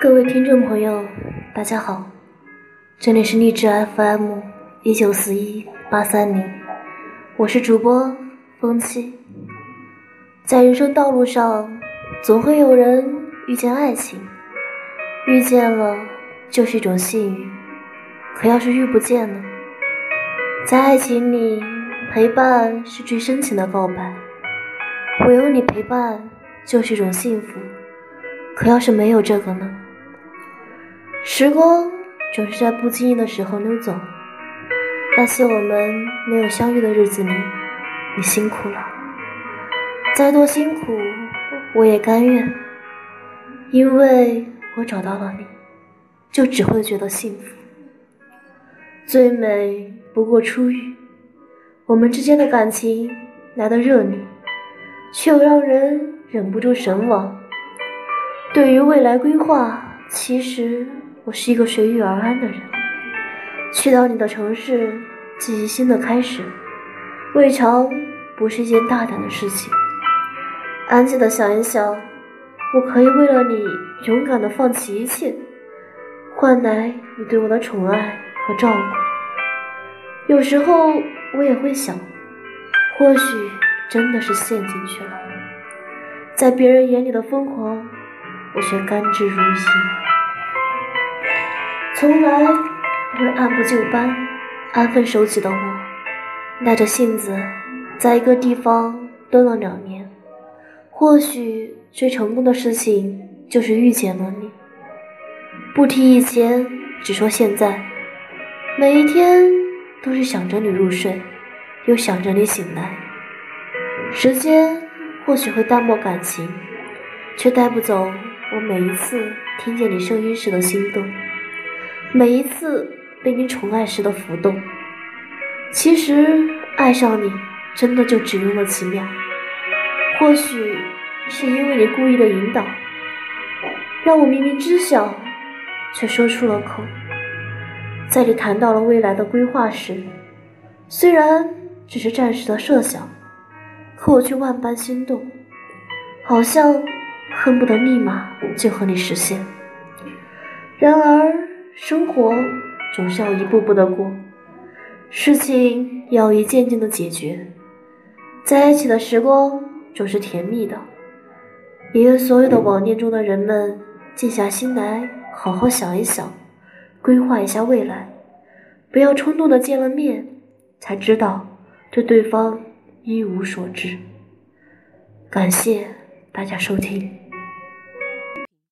各位听众朋友，大家好，这里是励志 FM 一九四一八三零，我是主播风七。在人生道路上，总会有人遇见爱情，遇见了就是一种幸运。可要是遇不见呢？在爱情里，陪伴是最深情的告白，我有你陪伴就是一种幸福。可要是没有这个呢？时光总是在不经意的时候溜走，那些我们没有相遇的日子里，你辛苦了。再多辛苦，我也甘愿，因为我找到了你，就只会觉得幸福。最美不过初遇，我们之间的感情来得热烈，却又让人忍不住神往。对于未来规划，其实。我是一个随遇而安的人，去到你的城市，进行新的开始，未尝不是一件大胆的事情。安静的想一想，我可以为了你勇敢的放弃一切，换来你对我的宠爱和照顾。有时候我也会想，或许真的是陷进去了，在别人眼里的疯狂，我却甘之如饴。从来不会按部就班、安分守己的我，耐着性子在一个地方蹲了两年。或许最成功的事情就是遇见了你。不提以前，只说现在，每一天都是想着你入睡，又想着你醒来。时间或许会淡漠感情，却带不走我每一次听见你声音时的心动。每一次被你宠爱时的浮动，其实爱上你真的就只用了几秒。或许是因为你故意的引导，让我明明知晓，却说出了口。在你谈到了未来的规划时，虽然只是暂时的设想，可我却万般心动，好像恨不得立马就和你实现。然而。生活总是要一步步的过，事情要一件件的解决。在一起的时光总是甜蜜的，也愿所有的网恋中的人们静下心来，好好想一想，规划一下未来，不要冲动的见了面才知道对对方一无所知。感谢大家收听。